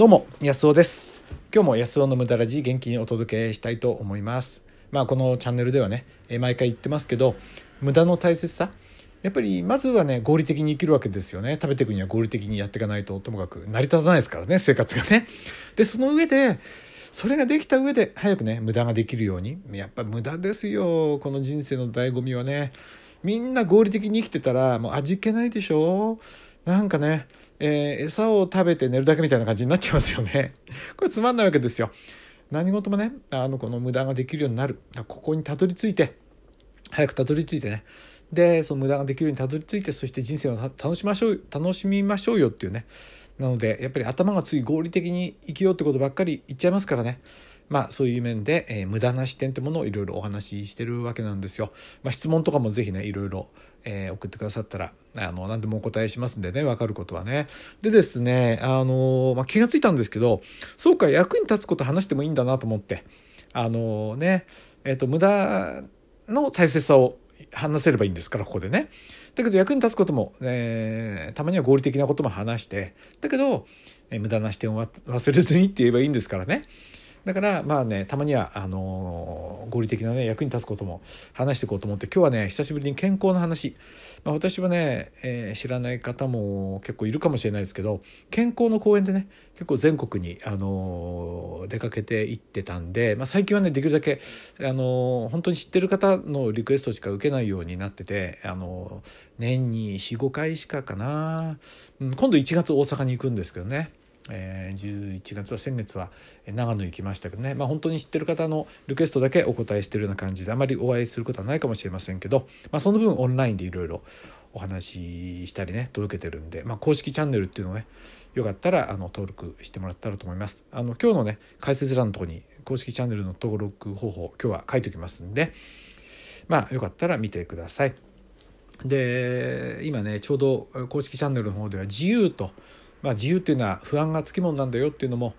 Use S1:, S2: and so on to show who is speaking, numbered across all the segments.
S1: どうも安尾です。今日も安尾の無駄ラジ元気にお届けしたいと思います。まあこのチャンネルではね毎回言ってますけど無駄の大切さ。やっぱりまずはね合理的に生きるわけですよね。食べていくには合理的にやっていかないとともかく成り立たないですからね生活がね。でその上でそれができた上で早くね無駄ができるように。やっぱ無駄ですよこの人生の醍醐味はね。みんな合理的に生きてたらもう味気ないでしょ。なんかねえー、餌を食べて寝るだけみたいな感じになっちゃいますよね。これつまんないわけですよ。何事もね、あの、この無駄ができるようになる。ここにたどり着いて、早くたどり着いてね。で、その無駄ができるようにたどり着いて、そして人生を楽しましょう、楽しみましょうよっていうね。なので、やっぱり頭がつい合理的に生きようってことばっかり言っちゃいますからね。まあそういう面で、えー、無駄な視点ってものをいろいろお話ししてるわけなんですよ。まあ、質問とかもぜひねいろいろ、えー、送ってくださったらあの何でもお答えしますんでね分かることはね。でですねあの、まあ、気が付いたんですけどそうか役に立つこと話してもいいんだなと思ってあのねえっ、と無駄の大切さを話せればいいんですからここでね。だけど役に立つことも、えー、たまには合理的なことも話してだけど、えー、無駄な視点を忘れずにって言えばいいんですからね。だからまあねたまにはあの合理的なね役に立つことも話していこうと思って今日はね久しぶりに健康の話、まあ、私はね、えー、知らない方も結構いるかもしれないですけど健康の講演でね結構全国にあの出かけて行ってたんで、まあ、最近はねできるだけあの本当に知ってる方のリクエストしか受けないようになっててあの年に45回しかかな、うん、今度1月大阪に行くんですけどね。えー、11月は先月は長野行きましたけどね、まあ、本当に知ってる方のリクエストだけお答えしてるような感じであまりお会いすることはないかもしれませんけど、まあ、その分オンラインでいろいろお話ししたりね届けてるんで、まあ、公式チャンネルっていうのねよかったらあの登録してもらったらと思います。あの今日のね解説欄のとこに公式チャンネルの登録方法今日は書いておきますんでまあよかったら見てください。で今ねちょうど公式チャンネルの方では自由とまあ、自由っていうのは不安がつきものなんだよっていうのも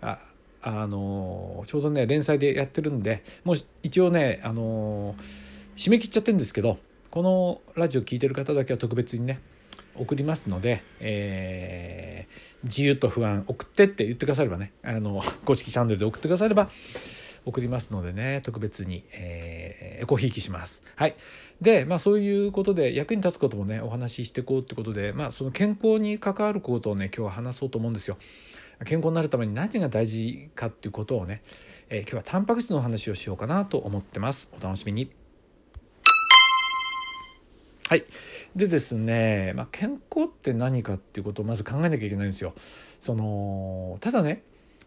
S1: ああのちょうどね連載でやってるんでもう一応ねあの締め切っちゃってるんですけどこのラジオ聴いてる方だけは特別にね送りますので、えー、自由と不安送ってって言ってくださればねあの公式チャンネルで送ってくだされば送りますのでね特別に、えー、エコひいきします。はい、でまあそういうことで役に立つこともねお話ししていこうってことで、まあ、その健康に関わることをね今日は話そうと思うんですよ。健康になるために何が大事かっていうことをね、えー、今日はタンパク質の話をしようかなと思ってます。お楽しみに。はい。でですね、まあ、健康って何かっていうことをまず考えなきゃいけないんですよ。そのただね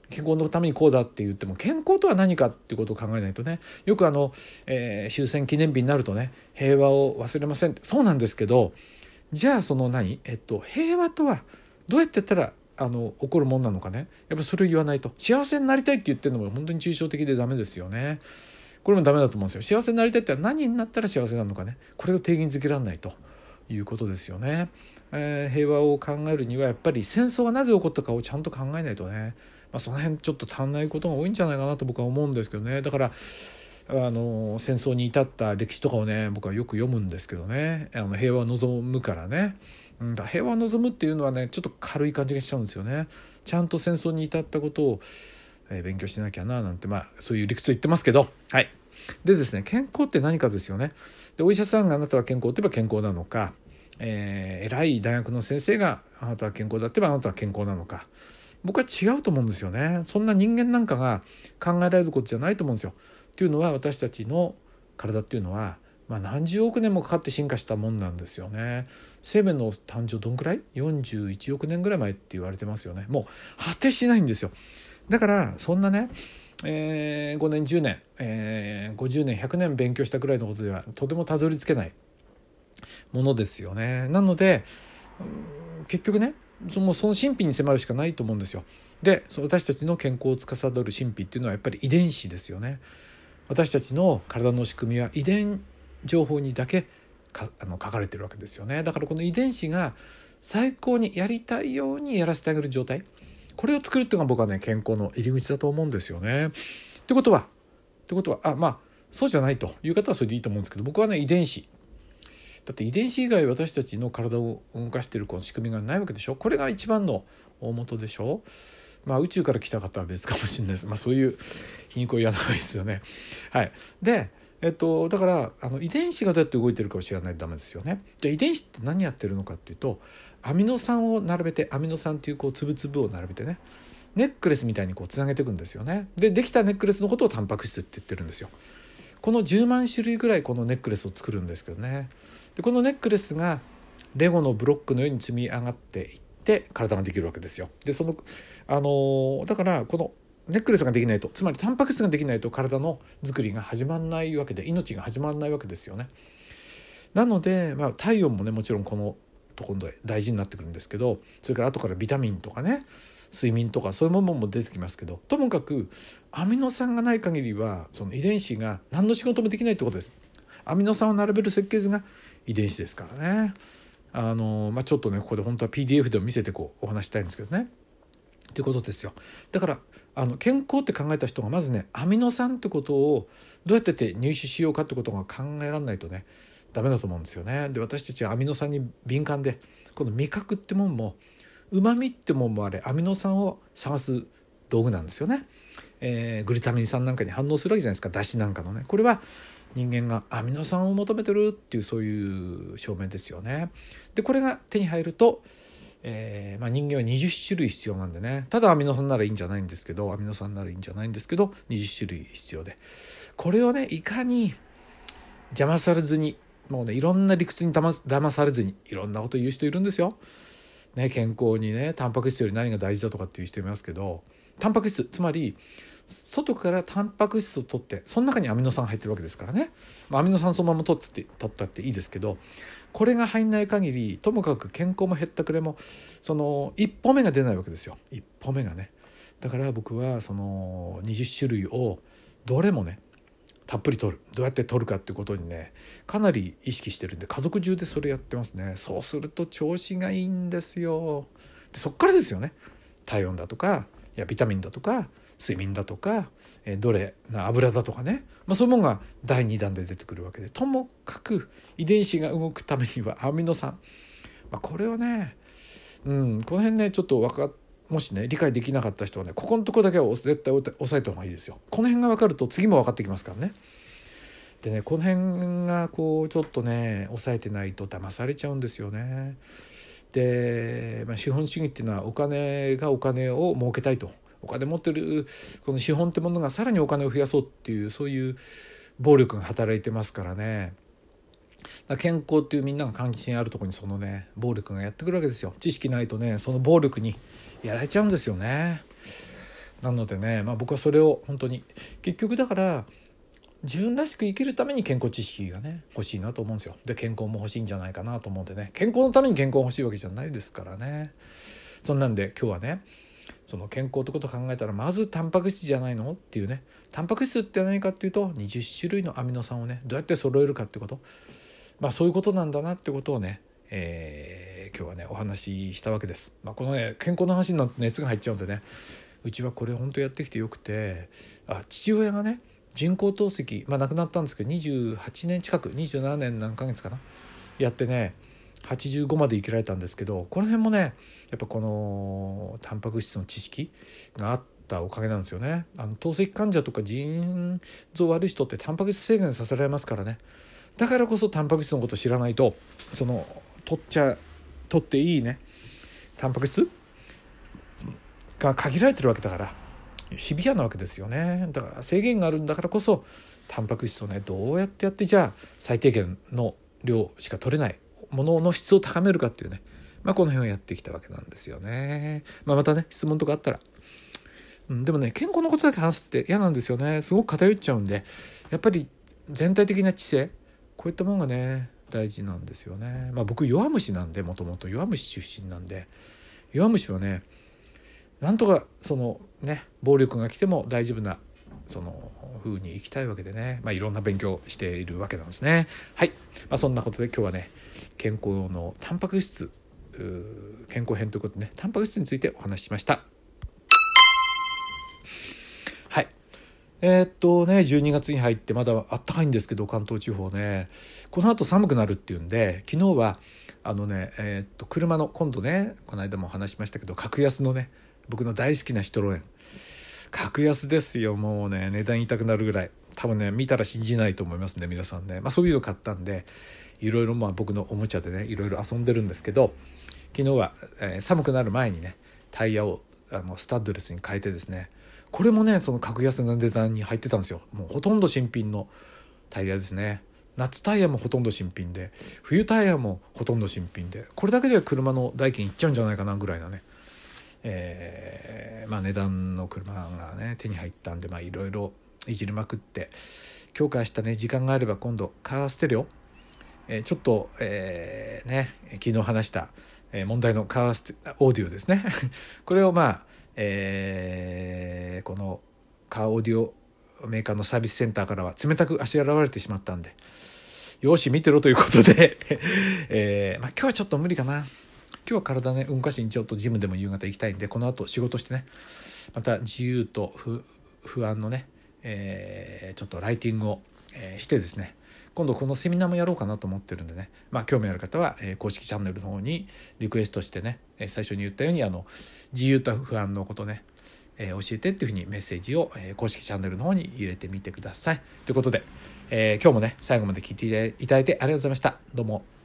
S1: 健康のためにこうだって言っても健康とは何かっていうことを考えないとね。よくあの、えー、終戦記念日になるとね平和を忘れませんそうなんですけどじゃあその何、えっと、平和とはどうやってやったらあの起こるもんなのかね。やっぱそれを言わないと。幸せになりたいって言ってるのも本当に抽象的でダメですよね。これもダメだと思うんですよ。幸せになりたいって何になったら幸せなのかね。これを定義づけられないということですよね、えー、平和を考えるにはやっぱり戦争がなぜ起こったかをちゃんと考えないとね。まあ、その辺ちょっと足んないことが多いんじゃないかなと僕は思うんですけどね。だからあの戦争に至った歴史とかをね僕はよく読むんですけどね。あの平和を望むからね、うん、平和を望むっていうのはねちょっと軽い感じがしちゃうんですよね。ちゃんと戦争に至ったことを、えー、勉強しなきゃななんてまあそういう理屈を言ってますけど。はい。でですね健康って何かですよね。でお医者さんがあなたは健康って言えば健康なのか、えー、偉い大学の先生があなたは健康だって言えばあなたは健康なのか。僕は違うと思うんですよねそんな人間なんかが考えられることじゃないと思うんですよ。っていうのは私たちの体っていうのは、まあ、何十億年もかかって進化したもんなんですよね。生命の誕生どんくらい ?41 億年ぐらい前って言われてますよね。もう果てしないんですよ。だからそんなねえー、5年10年、えー、50年100年勉強したくらいのことではとてもたどり着けないものですよね。なので結局ねそのその神秘に迫るしかないと思うんですよ。で私たちの健康を司る神秘っていうのはやっぱり遺伝子ですよね。私たちの体の仕組みは遺伝情報にだけかあの書かれてるわけですよね。だからこの遺伝子が最高にやりたいようにやらせてあげる状態これを作るっていうのが僕はね健康の入り口だと思うんですよね。ってことはってことはあまあそうじゃないという方はそれでいいと思うんですけど僕はね遺伝子だって遺伝子以外私たちの体を動かしているこの仕組みがないわけでしょ？これが一番の大元でしょ？まあ宇宙から来た方は別かもしれないです。まあそういう皮肉を言わないですよね。はい。で、えっと、だからあの遺伝子がどうやって動いてるかを知らないとダメですよね。じゃあ遺伝子って何やってるのかっていうとアミノ酸を並べてアミノ酸っていうこう粒々を並べてねネックレスみたいにこうつなげていくんですよね。でできたネックレスのことをタンパク質って言ってるんですよ。この10万種類ぐらいこのネックレスを作るんですけどね。でこのネックレスがレゴのブロックのように積み上がっていって体ができるわけですよ。でそのあのだからこのネックレスができないとつまりタンパク質ができないと体の作りが始まらないわけで命が始まらないわけですよね。なので、まあ、体温もねもちろんこのところで大事になってくるんですけどそれから後からビタミンとかね睡眠とかそういうものも出てきますけどともかくアミノ酸がない限りはその遺伝子が何の仕事もできないってことです。アミノ酸を並べる設計図が遺伝子ですからね。あのまあ、ちょっとねここで本当は PDF でも見せてこうお話したいんですけどね。っていうことですよ。だからあの健康って考えた人がまずねアミノ酸ってことをどうやってて入手しようかってことが考えられないとねダメだと思うんですよね。で私たちはアミノ酸に敏感でこの味覚ってもんもうまみってもんもあれアミノ酸を探す道具なんですよね。えー、グルタミン酸なんかに反応するわけじゃないですかだしなんかのねこれは人間がアミノ酸を求めてるっていうそういう証明ですよね。でこれが手に入ると、えーまあ、人間は20種類必要なんでねただアミノ酸ならいいんじゃないんですけどアミノ酸ならいいんじゃないんですけど20種類必要でこれをねいかに邪魔されずにもうねいろんな理屈に騙されずにいろんなこと言う人いるんですよ。ね、健康にねタンパク質より何が大事だとかっていう人いますけどタンパク質つまり外からタンパク質を取ってその中にアミノ酸入ってるわけですからね、まあ、アミノ酸そのまま取って取ったっていいですけどこれが入んない限りともかく健康も減ったくれもその一歩目が出ないわけですよ。一歩目がね。だから僕はその20種類をどれもねたっぷり取る。どうやって取るかっていうことにねかなり意識してるんで家族中でそれやってますね。そうすると調子がいいんですよ。でそっからですよね。体温だとかいやビタミンだとか睡眠だとか、えどれな油だとかね、まあ、そういうものが第2弾で出てくるわけで。ともかく遺伝子が動くためにはアミノ酸、まあ、これをね、うん、この辺ねちょっと分かっもしね理解できなかった人はねここのとこだけは絶対押さえた方がいいですよ。この辺が分かると次も分かってきますからね。でねこの辺がこうちょっとね押さえてないと騙されちゃうんですよね。で、まあ、資本主義っていうのはお金がお金を儲けたいとお金持ってるこの資本ってものがさらにお金を増やそうっていうそういう暴力が働いてますからね健康っていうみんなが関心あるとこにそのね暴力がやってくるわけですよ。知識ないとねその暴力にやられちゃうんですよね。なのでね、まあ、僕はそれを本当に結局だから自分らしく生きるために健康知識がね欲しいなと思うんですよ。で健康も欲しいんじゃないかなと思うんでね。健康のために健康欲しいわけじゃないですからね。そんなんで今日はねその健康ってことを考えたらまずタンパク質じゃないのっていうね。タンパク質って何かっていうと20種類のアミノ酸をねどうやって揃えるかってこと。まあそういうことなんだなってことをね、えー、今日はねお話ししたわけです。まあ、このね健康の話になって熱が入っちゃうんでねうちはこれ本当やってきてよくてあ父親がね人工透析、まあ、亡くなったんですけど28年近く27年何ヶ月かなやってね85まで生きられたんですけどこの辺もねやっぱこのタンパク質の知識があったおかげなんですよね。あの透析患者とか腎臓悪い人ってタンパク質制限させられますからねだからこそタンパク質のこと知らないとその取っちゃ取っていいねタンパク質が限られてるわけだからシビアなわけですよね。だから制限があるんだからこそタンパク質をねどうやってやってじゃあ最低限の量しか取れないものの質を高めるかっていうね、まあ、この辺をやってきたわけなんですよね。まあ、またね質問とかあったら、うん、でもね健康のことだけ話すって嫌なんですよね。すごく偏っちゃうんでやっぱり全体的な知性こういったものがね大事なんですよね。まあ、僕弱虫なんでもともと弱虫出身なんで弱虫はねなんとかそのね暴力が来ても大丈夫なその風に生きたいわけでね、まあ、いろんな勉強しているわけなんですね。はい、まあ、そんなことで今日はね健康のタンパク質健康編ということでねタンパク質についてお話ししました。えー、っとね12月に入ってまだあったかいんですけど関東地方ね。この後寒くなるっていうんで昨日はあのねえー、っと車の今度ねこの間も話しましたけど格安のね僕の大好きなシトロエン格安ですよもうね値段言いたくなるぐらい。多分ね見たら信じないと思いますね皆さんね、まあ、そういうの買ったんでいろいろまあ僕のおもちゃでねいろいろ遊んでるんですけど昨日は、えー、寒くなる前にねタイヤをあのスタッドレスに変えてですねこれもねその格安の値段に入ってたんですよ。もうほとんど新品のタイヤですね。夏タイヤもほとんど新品で冬タイヤもほとんど新品でこれだけでは車の代金いっちゃうんじゃないかなぐらいなね。えー、まあ、値段の車がね手に入ったんでいろいろいじりまくって強化したね時間があれば今度カーステレオ、えー、ちょっと、えー、ね昨日話した、え問題のカーステオーディオですね。これをまあ、えこのカーオーディオメーカーのサービスセンターからは冷たくあしらわれてしまったんでよし見てろということで えー、まあ、今日はちょっと無理かな。今日は体ね動かしにちょっとジムでも夕方行きたいんでこの後仕事してね。また自由と不安のね、えー、ちょっとライティングを、え、してですね。今度このセミナーもやろうかなと思ってるんでね、まあ、興味ある方は、え、公式チャンネルの方にリクエストしてね、え最初に言ったようにあの自由と不安のことね、え教えてっていうふうにメッセージを、え公式チャンネルの方に入れてみてください。ということで、え今日もね最後まで聞いていただいてありがとうございました。どうも。